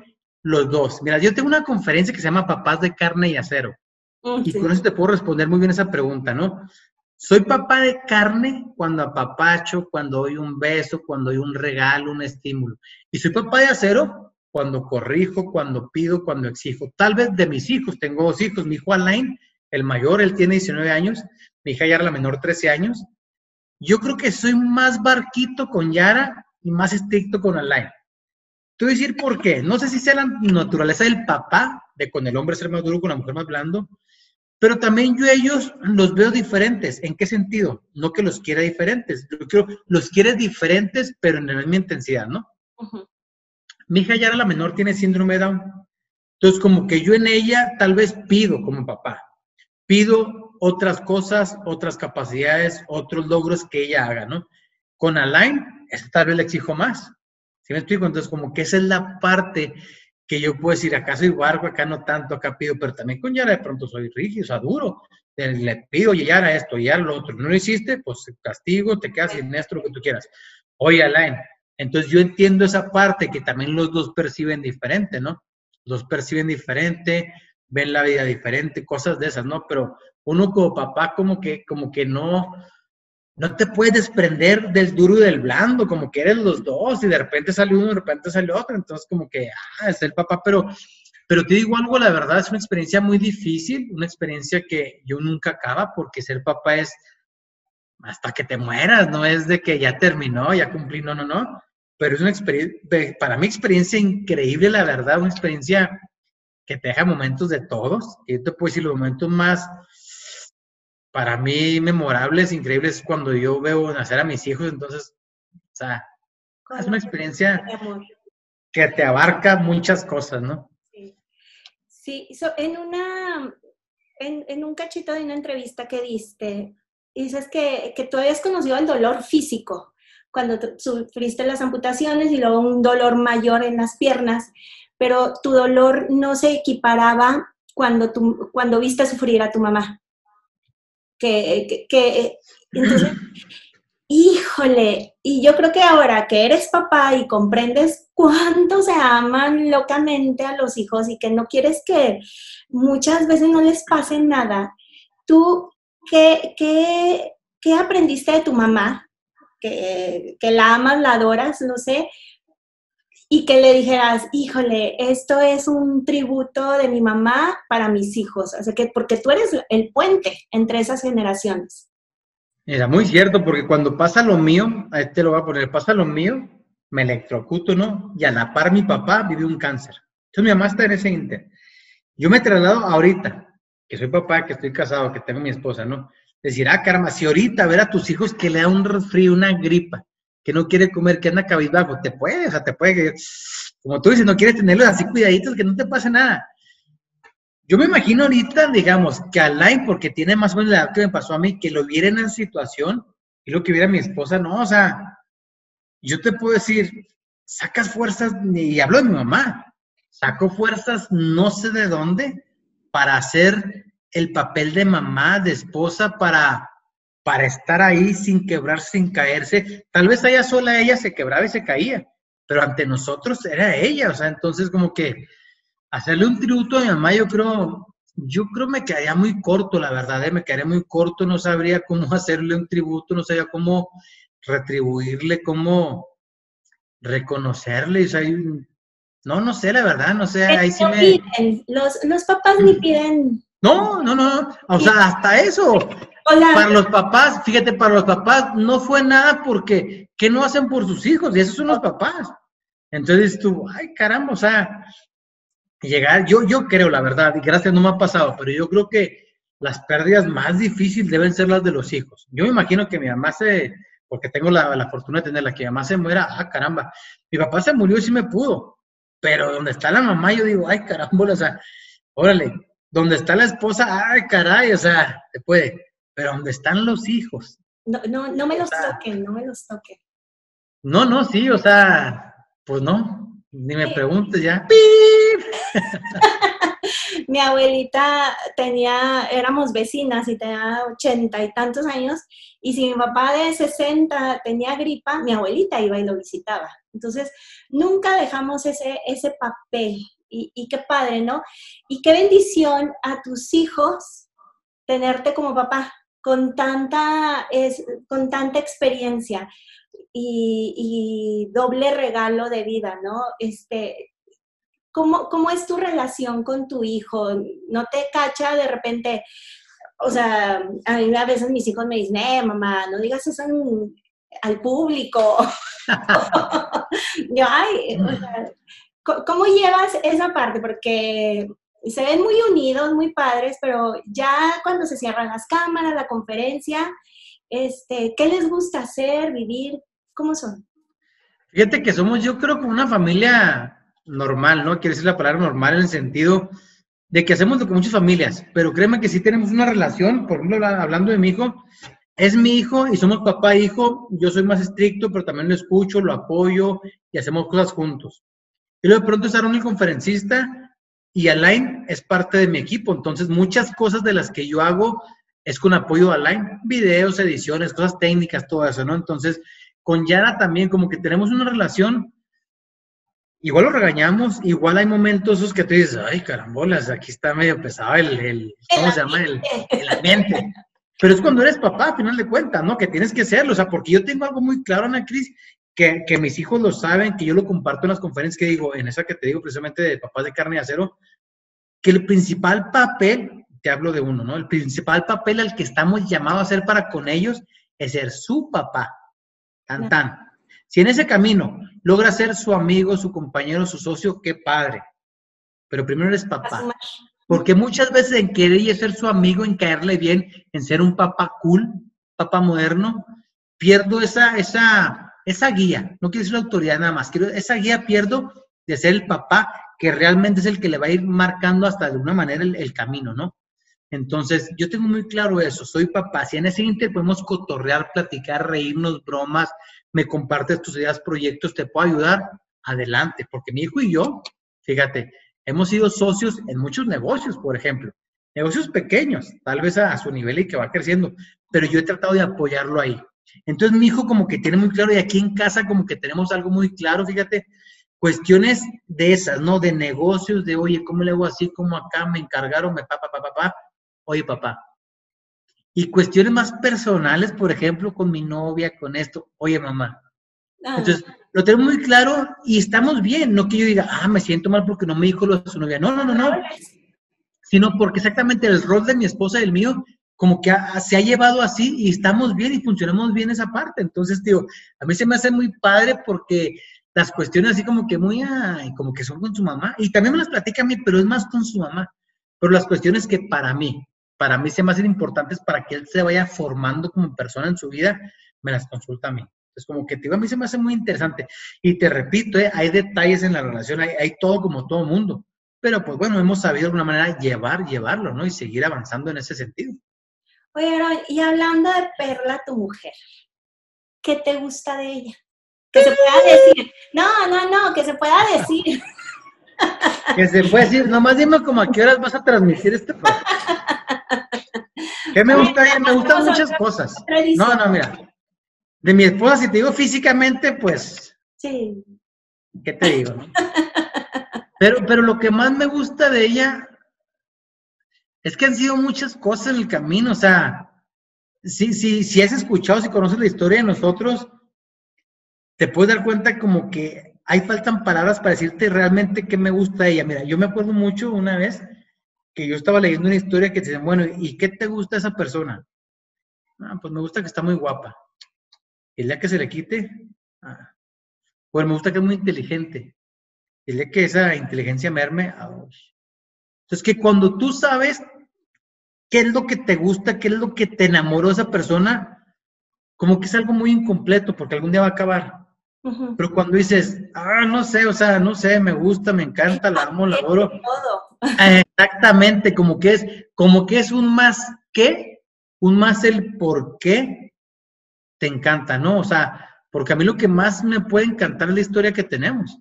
S3: los dos. Mira, yo tengo una conferencia que se llama Papás de Carne y Acero. Y
S2: Sí.
S3: con eso te puedo responder muy bien esa pregunta, ¿no? Soy papá de carne cuando apapacho, cuando doy un beso, cuando doy un regalo, un estímulo. Y soy papá de acero cuando corrijo, cuando pido, cuando exijo. Tal vez de mis hijos, tengo dos hijos. Mi hijo Alain, el mayor, él tiene 19 años. Mi hija Yara, la menor, 13 años. Yo creo que soy más barquito con Yara y más estricto con Alain. Te voy a decir por qué. No sé si sea la naturaleza del papá, de con el hombre ser más duro, con la mujer más blando, pero también yo ellos los veo diferentes. ¿En qué sentido? No que los quiera diferentes. Yo quiero, los quiere diferentes, pero en la misma intensidad, ¿no?
S2: Ujú.
S3: Mi hija Yara, la menor, tiene síndrome de Down. Entonces, como que yo en ella tal vez pido como papá, pido otras cosas, otras capacidades, otros logros que ella haga, ¿no? Con Alain, tal vez le exijo más. ¿Sí me explico? Entonces, como que esa es la parte que yo puedo decir, acá soy barco, acá no tanto, acá pido, pero también con Yara de pronto soy rígido, o sea, duro. Le pido, Yara esto, Yara lo otro. No lo hiciste, pues castigo, te quedas sin esto, lo que tú quieras. Oye, Alain, entonces yo entiendo esa parte que también los dos perciben diferente, ¿no? Los perciben diferente, ven la vida diferente, cosas de esas, ¿no? Pero uno como papá como que, como que no, no te puedes desprender del duro y del blando, como que eres los dos y de repente sale uno, de repente sale otro, entonces como que, ah, es el papá, pero, pero te digo algo, la verdad es una experiencia muy difícil, una experiencia que yo nunca acaba porque ser papá es hasta que te mueras, no es de que ya terminó, ya cumplí, no, no, no, pero es una experiencia, para mí experiencia increíble, la verdad, una experiencia que te deja momentos de todos, y yo te puedo decir los momentos más, para mí, memorables, increíbles, cuando yo veo nacer a mis hijos, entonces, o sea, es una experiencia que te abarca muchas cosas, ¿no?
S2: Sí, sí en una, en, en, un cachito de una entrevista que diste, dices que, que tú habías conocido el dolor físico cuando sufriste las amputaciones y luego un dolor mayor en las piernas, pero tu dolor no se equiparaba cuando, tú, cuando viste sufrir a tu mamá. Que, que, entonces, híjole, y yo creo que ahora que eres papá y comprendes cuánto se aman locamente a los hijos y que no quieres que muchas veces no les pase nada, tú, ¿qué, qué, qué aprendiste de tu mamá que, la amas, la adoras, no sé, y que le dijeras, híjole, esto es un tributo de mi mamá para mis hijos, o sea, que porque tú eres el puente entre esas generaciones.
S3: Era muy cierto, porque cuando pasa lo mío, a este lo voy a poner, pasa lo mío, me electrocuto, ¿no? Y a la par mi papá vive un cáncer. Entonces mi mamá está en ese inter. Yo me traslado ahorita, que soy papá, que estoy casado, que tengo mi esposa, ¿no? decir, ah, caramba, si ahorita ver a tus hijos que le da un resfrío, una gripa, que no quiere comer, que anda cabizbajo, te puede, o sea, te puede, como tú dices, no quieres tenerlos así cuidaditos, que no te pase nada. Yo me imagino ahorita, digamos, que Alain, porque tiene más o menos la edad que me pasó a mí, que lo viera en esa situación y lo que viera mi esposa, no, o sea, yo te puedo decir, sacas fuerzas, y hablo de mi mamá, saco fuerzas no sé de dónde para hacer el papel de mamá, de esposa para, para estar ahí sin quebrarse, sin caerse. Tal vez ella sola ella se quebraba y se caía, pero ante nosotros era ella, o sea, entonces como que hacerle un tributo a mi mamá, yo creo, yo creo me quedaría muy corto, la verdad, ¿eh? me quedaría muy corto, no sabría cómo hacerle un tributo, no sabría cómo retribuirle, cómo reconocerle, o sea, no, no sé, la verdad, no sé, ahí sí me...
S2: Los, los papás ni piden
S3: no, no, no, o sea, hasta eso. Para los papás, fíjate, para los papás no fue nada porque, ¿qué no hacen por sus hijos? Y esos son los papás. Entonces tú, ay, caramba, o sea, llegar, yo, yo creo, la verdad, y gracias no me ha pasado, pero yo creo que las pérdidas más difíciles deben ser las de los hijos. Yo me imagino que mi mamá se, porque tengo la, la fortuna de tenerla, que mi mamá se muera, ah, caramba, mi papá se murió y sí me pudo, pero donde está la mamá, yo digo, ay, caramba, o sea, órale, donde está la esposa, ay, caray, o sea, se puede. Pero donde están los hijos.
S2: No, no, no me los toquen, no me los toquen.
S3: No, no, sí, o sea, pues no, ni me preguntes ya.
S2: mi abuelita tenía, éramos vecinas y tenía ochenta y tantos años, y si mi papá de sesenta tenía gripa, mi abuelita iba y lo visitaba. Entonces, nunca dejamos ese, ese papel y, qué padre, ¿no? Y qué bendición a tus hijos tenerte como papá con tanta, es, con tanta experiencia y, doble regalo de vida, ¿no? Este, ¿cómo, ¿Cómo es tu relación con tu hijo? ¿No te cacha de repente? O sea, a mí a veces mis hijos me dicen, eh, mamá, no digas eso al público. Yo, ay, ¿Cómo llevas esa parte? Porque se ven muy unidos, muy padres, pero ya cuando se cierran las cámaras, la conferencia, este, ¿qué les gusta hacer, vivir? ¿Cómo son?
S3: Fíjate que somos, yo creo, como una familia normal, ¿no? Quiere decir la palabra normal en el sentido de que hacemos lo que muchas familias, pero créeme que sí tenemos una relación, por ejemplo, hablando de mi hijo, es mi hijo y somos papá e hijo, yo soy más estricto, pero también lo escucho, lo apoyo y hacemos cosas juntos. Y luego de pronto es Aaron el conferencista y Alain es parte de mi equipo, entonces muchas cosas de las que yo hago es con apoyo de Alain, videos, ediciones, cosas técnicas, todo eso, ¿no? Entonces, con Yara también como que tenemos una relación igual lo regañamos, igual hay momentos esos que tú dices, ay, carambolas, aquí está medio pesado el, el ¿cómo se llama? El, el, ambiente. Pero es cuando eres papá, a final de cuentas, ¿no? Que tienes que serlo, o sea, porque yo tengo algo muy claro, Ana Cris, que, que mis hijos lo saben, que yo lo comparto en las conferencias que digo, en esa que te digo precisamente de papás de carne y acero, que el principal papel, te hablo de uno, ¿no? El principal papel al que estamos llamados a hacer para con ellos es ser su papá. Tan, tan. Si en ese camino logra ser su amigo, su compañero, su socio, qué padre. Pero primero eres papá. Porque muchas veces en querer ser su amigo, en caerle bien, en ser un papá cool, papá moderno, pierdo esa, esa, esa guía. No quiero decir autoridad nada más, quiero esa guía pierdo de ser el papá que realmente es el que le va a ir marcando hasta de una manera el, el camino, ¿no? Entonces, yo tengo muy claro eso, soy papá. Si en ese inter podemos cotorrear, platicar, reírnos, bromas, me compartes tus ideas, proyectos, te puedo ayudar, adelante, porque mi hijo y yo, fíjate, hemos sido socios en muchos negocios, por ejemplo, negocios pequeños, tal vez a, su nivel y que va creciendo, pero yo he tratado de apoyarlo ahí. Entonces mi hijo como que tiene muy claro y aquí en casa como que tenemos algo muy claro, fíjate, cuestiones de esas, ¿no? De negocios, de, oye, ¿cómo le hago así? como acá me encargaron? Me papá, papá, papá. Oye, papá, y cuestiones más personales, por ejemplo, con mi novia, con esto, oye mamá. Ah. Entonces, lo tengo muy claro y estamos bien, no que yo diga, ah, me siento mal porque no me dijo lo de su novia. No, no, no, no. Sino porque exactamente el rol de mi esposa y el mío, como que se ha llevado así y estamos bien y funcionamos bien esa parte. Entonces, digo, a mí se me hace muy padre porque las cuestiones así como que muy, ay, como que son con su mamá. Y también me las platica a mí, pero es más con su mamá. Pero las cuestiones que para mí, para mí se me hacen importantes para que él se vaya formando como persona en su vida, me las consulta a mí. Es como que digo, a mí se me hace muy interesante. Y te repito, ¿eh? hay detalles en la relación, hay, todo como todo mundo. Pero pues bueno, hemos sabido de alguna manera llevar, llevarlo, ¿no? Y seguir avanzando en ese sentido.
S2: Oye, y hablando de Perla, tu mujer, ¿qué te gusta de ella? Que se pueda decir. No, no, no, que se pueda decir.
S3: que se puede decir, nomás dime como a qué horas vas a transmitir este programa. ¿Qué me gusta? Me gustan muchas cosas. No, no, mira. De mi esposa, si te digo físicamente, pues. Sí. ¿Qué te digo? Pero, pero lo que más me gusta de ella es que han sido muchas cosas en el camino. O sea, si, si, si has escuchado, si conoces la historia de nosotros, te puedes dar cuenta como que hay faltan palabras para decirte realmente qué me gusta ella. Mira, yo me acuerdo mucho una vez que yo estaba leyendo una historia que te dicen, bueno, ¿y qué te gusta esa persona? Ah, pues me gusta que está muy guapa. El día que se le quite, ah, pues me gusta que es muy inteligente. El día que esa inteligencia merme, ah, entonces que cuando tú sabes qué es lo que te gusta, qué es lo que te enamoró esa persona, como que es algo muy incompleto, porque algún día va a acabar. Pero cuando dices, ah, no sé, o sea, no sé, me gusta, me encanta, la amo, la adoro. Exactamente, como que es, como que es un más que, un más el por qué te encanta, ¿no? O sea, porque a mí lo que más me puede encantar es la historia que tenemos,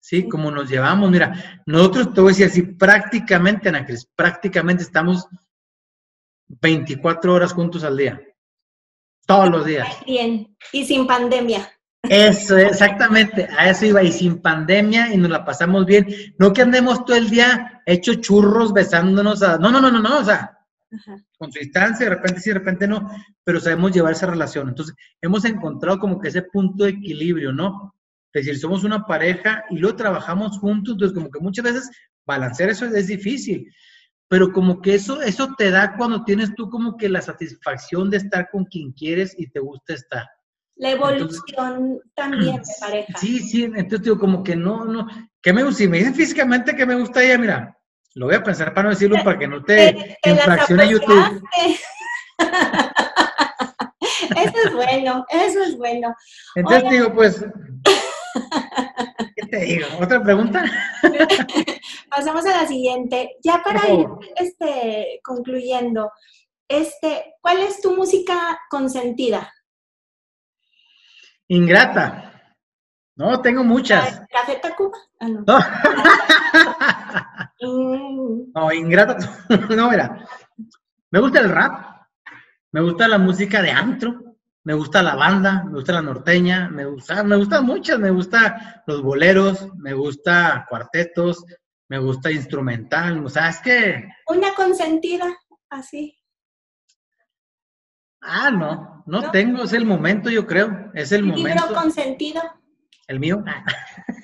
S3: ¿sí? Como nos llevamos, mira, nosotros te voy a decir así, prácticamente, Ana Cris, prácticamente estamos 24 horas juntos al día, todos los días.
S2: Bien, y sin pandemia.
S3: Eso, exactamente, a eso iba, y sin pandemia, y nos la pasamos bien. No que andemos todo el día hecho churros, besándonos, a... no, no, no, no, no, o sea, con su distancia, de repente sí, de repente no, pero sabemos llevar esa relación. Entonces, hemos encontrado como que ese punto de equilibrio, ¿no? Es decir, somos una pareja y luego trabajamos juntos, entonces como que muchas veces balancear eso es difícil, pero como que eso, eso te da cuando tienes tú como que la satisfacción de estar con quien quieres y te gusta estar.
S2: La evolución también de pareja.
S3: Sí, sí, entonces digo, como que no, no, ¿qué me gusta? Si me dicen físicamente que me gusta ella, mira, lo voy a pensar para no decirlo, para que no te, infraccione YouTube.
S2: eso es bueno, eso es bueno.
S3: Entonces digo, pues, ¿qué te digo? ¿Otra pregunta?
S2: Pasamos a la siguiente. Ya para ir este, concluyendo, este, ¿cuál es tu música consentida?
S3: Ingrata. No, tengo muchas.
S2: ¿Café Tacuba? Ah, no.
S3: Mm. no, ingrata. no, mira. Me gusta el rap. Me gusta la música de antro me gusta la banda, me gusta la norteña, me gusta, me gustan muchas, me gusta los boleros, me gusta cuartetos, me gusta instrumental, o sea, es que...
S2: Una consentida, así.
S3: Ah, no, no, tengo, es el momento, yo creo, es el momento.
S2: ¿Libro consentido?
S3: ¿El mío?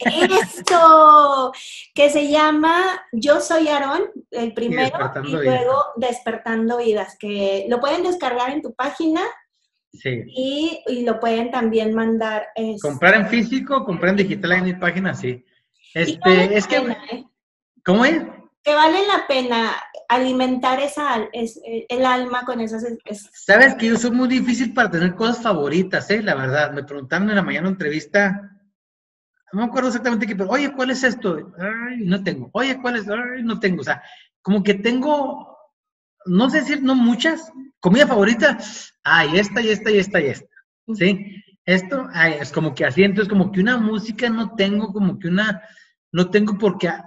S2: Esto, que se llama Yo Soy Aarón, el primero, y, luego Despertando Vidas, que lo pueden descargar en tu página Sí. Y, lo pueden también mandar.
S3: Este, comprar en físico, comprar en digital en mi página, sí. Este, es que. ¿eh? ¿Cómo es?
S2: Que vale la pena alimentar esa, el alma con esas.
S3: Sabes que yo soy muy difícil para tener cosas favoritas, ¿eh? La verdad. Me preguntaron en la mañana en entrevista. No me acuerdo exactamente qué, pero oye, ¿cuál es esto? Ay, no tengo. Oye, ¿cuál es? Ay, no tengo. O sea, como que tengo, no sé decir, no muchas, comida favorita, ay, esta y esta y esta y esta, ¿sí? Esto ay, es como que así, entonces como que una música no tengo, como que una, no tengo porque a,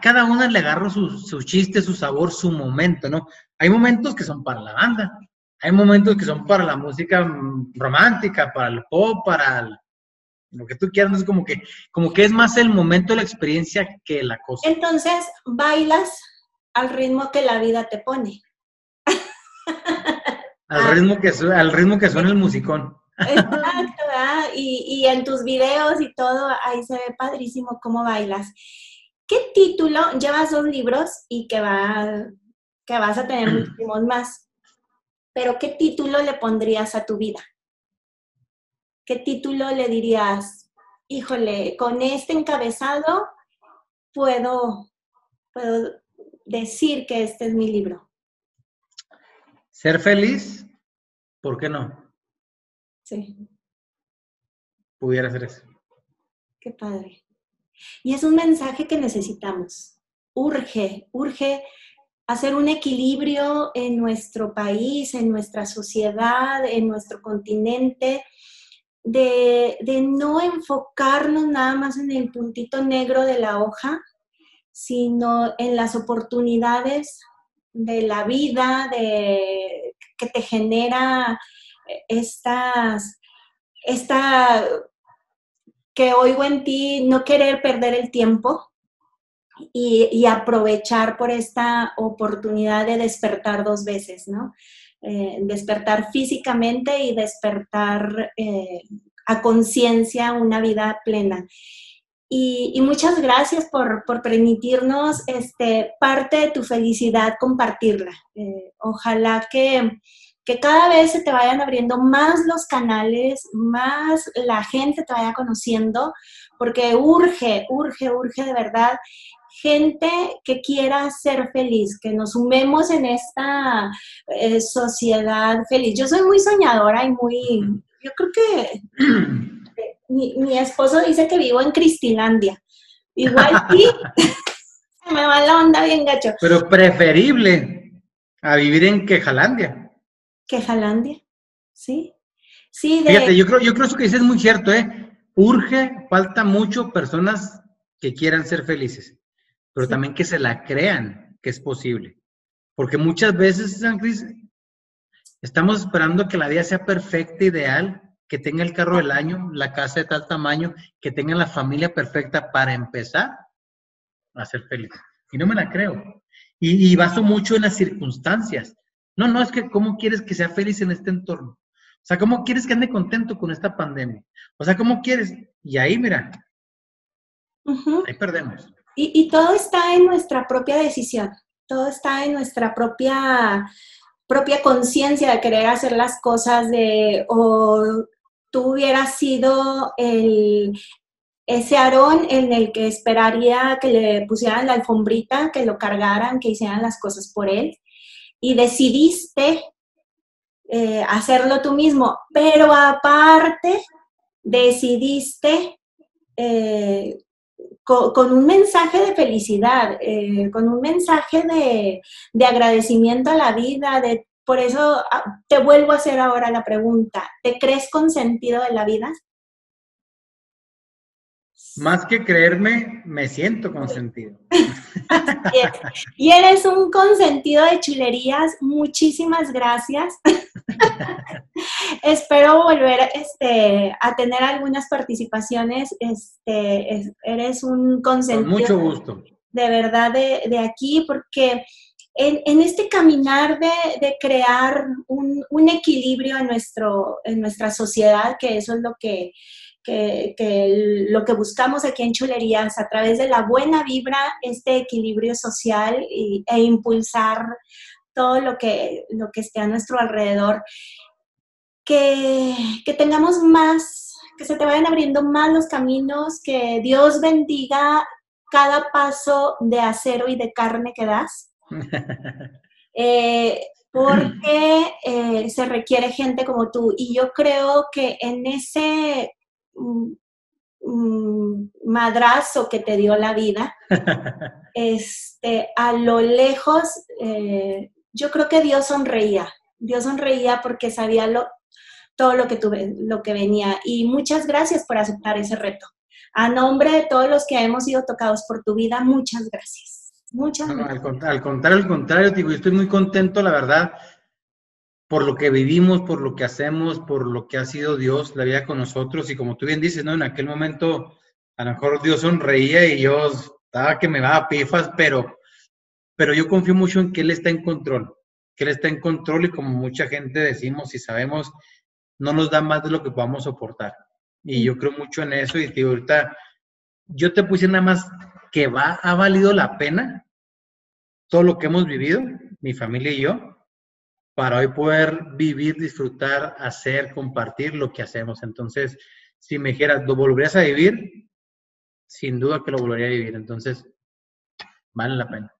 S3: cada una le agarro su, su, chiste, su sabor, su momento, ¿no? Hay momentos que son para la banda, hay momentos que son para la música mm, romántica, para el pop, para lo que tú quieras, es como que, como que es más el momento, la experiencia que la cosa.
S2: Entonces, bailas al ritmo que la vida te pone.
S3: Al, ritmo que, al ritmo que suena el musicón.
S2: Exacto, ¿verdad? Y, en tus videos y todo, ahí se ve padrísimo cómo bailas. ¿Qué título? Llevas dos libros y que, va, que vas a tener muchísimos más. Pero ¿qué título le pondrías a tu vida? ¿Qué título le dirías? Híjole, con este encabezado puedo, puedo decir que este es mi libro.
S3: Ser feliz, ¿por qué no?
S2: Sí.
S3: Pudiera ser eso.
S2: Qué padre. Y es un mensaje que necesitamos. Urge, urge hacer un equilibrio en nuestro país, en nuestra sociedad, en nuestro continente, de, de, no enfocarnos nada más en el puntito negro de la hoja, sino en las oportunidades de la vida, de, que te genera estas, esta, que oigo en ti, no querer perder el tiempo y, aprovechar por esta oportunidad de despertar dos veces, ¿no? Eh, despertar físicamente y despertar eh, a conciencia una vida plena. Y, muchas gracias por, permitirnos este, parte de tu felicidad compartirla. Eh, ojalá que, que, cada vez se te vayan abriendo más los canales, más la gente te vaya conociendo, porque urge, urge, urge de verdad gente que quiera ser feliz, que nos sumemos en esta eh, sociedad feliz. Yo soy muy soñadora y muy, yo creo que mi, esposo dice que vivo en Cristilandia. Igual sí, se me va la onda bien gacho.
S3: Pero preferible a vivir en Quejalandia.
S2: Quejalandia, sí. Sí,
S3: Fíjate, yo creo, yo creo que dices muy cierto, ¿eh? Urge, falta mucho personas que quieran ser felices, pero también que se la crean que es posible. Porque muchas veces, San Cris, estamos esperando que la vida sea perfecta, ideal, que tenga el carro del año, la casa de tal tamaño, que tenga la familia perfecta para empezar a ser feliz. Y no me la creo. Y, baso mucho en las circunstancias. No, no, es que ¿cómo quieres que sea feliz en este entorno? O sea, ¿cómo quieres que ande contento con esta pandemia? O sea, ¿cómo quieres? Y ahí, mira, ahí perdemos.
S2: Y, y, todo está en nuestra propia decisión, todo está en nuestra propia propia conciencia de querer hacer las cosas de o tú hubieras sido el, ese Aarón en el que esperaría que le pusieran la alfombrita, que lo cargaran, que hicieran las cosas por él, y decidiste eh, hacerlo tú mismo, pero aparte decidiste eh, con, un mensaje de felicidad, eh, con un mensaje de, de, agradecimiento a la vida, de, por eso ah, te vuelvo a hacer ahora la pregunta, ¿te crees con sentido de la vida?
S3: Más que creerme, me siento consentido.
S2: y eres un consentido de chulerías. Muchísimas gracias. Espero volver este, a tener algunas participaciones. Este, eres un consentido.
S3: Con mucho gusto.
S2: De verdad, de, aquí, porque en, este caminar de, crear un, equilibrio en, nuestro, en nuestra sociedad, que eso es lo que que, lo que buscamos aquí en Chulerías a través de la buena vibra, este equilibrio social e impulsar todo lo que, lo que esté a nuestro alrededor. Que, que tengamos más, que se te vayan abriendo más los caminos, que Dios bendiga cada paso de acero y de carne que das. Eh, porque eh, se requiere gente como tú. Y yo creo que en ese madrazo que te dio la vida, este, a lo lejos, eh, yo creo que Dios sonreía. Dios sonreía porque sabía lo, todo lo que, tuve, lo que venía. Y muchas gracias por aceptar ese reto. A nombre de todos los que hemos sido tocados por tu vida, muchas gracias. Muchas gracias.
S3: al, contrario, al contrario, digo, estoy muy contento, la verdad, por lo que vivimos, por lo que hacemos, por lo que ha sido Dios, la vida con nosotros. Y como tú bien dices, ¿no? En aquel momento a lo mejor Dios sonreía y yo estaba que me va a pifas, pero, pero yo confío mucho en que Él está en control, que Él está en control y como mucha gente decimos y sabemos, no nos da más de lo que podamos soportar. Y yo creo mucho en eso y digo, ahorita yo te puse nada más que va, ha valido la pena todo lo que hemos vivido, mi familia y yo, para hoy poder vivir, disfrutar, hacer, compartir lo que hacemos. Entonces, si me dijeras, ¿lo volverías a vivir? Sin duda que lo volvería a vivir. Entonces, vale la pena.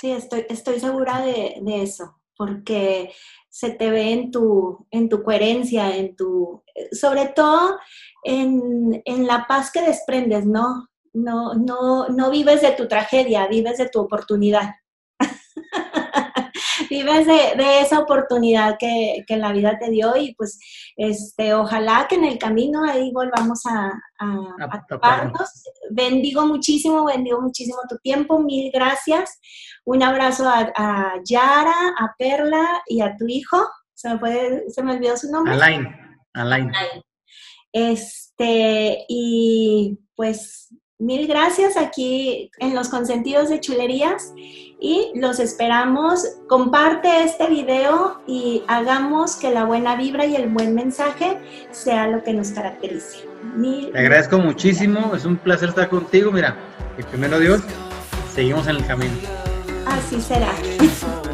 S2: Sí, estoy, estoy segura de, eso, porque se te ve en tu, en tu coherencia, en tu, sobre todo en, en la paz que desprendes, ¿no? No, no, no vives de tu tragedia, vives de tu oportunidad vives de, esa oportunidad que, la vida te dio y pues este, ojalá que en el camino ahí volvamos a, a, toparnos. Bendigo muchísimo, bendigo muchísimo tu tiempo, mil gracias. Un abrazo a, Yara, a Perla y a tu hijo. Se me, puede, se me olvidó su nombre.
S3: Alain. Alain.
S2: Este, y pues Mil gracias aquí en los consentidos de chulerías y los esperamos. Comparte este video y hagamos que la buena vibra y el buen mensaje sea lo que nos caracterice.
S3: Mil Te agradezco muchísimo, es un placer estar contigo. Mira, y primero Dios, seguimos en el camino.
S2: Así será.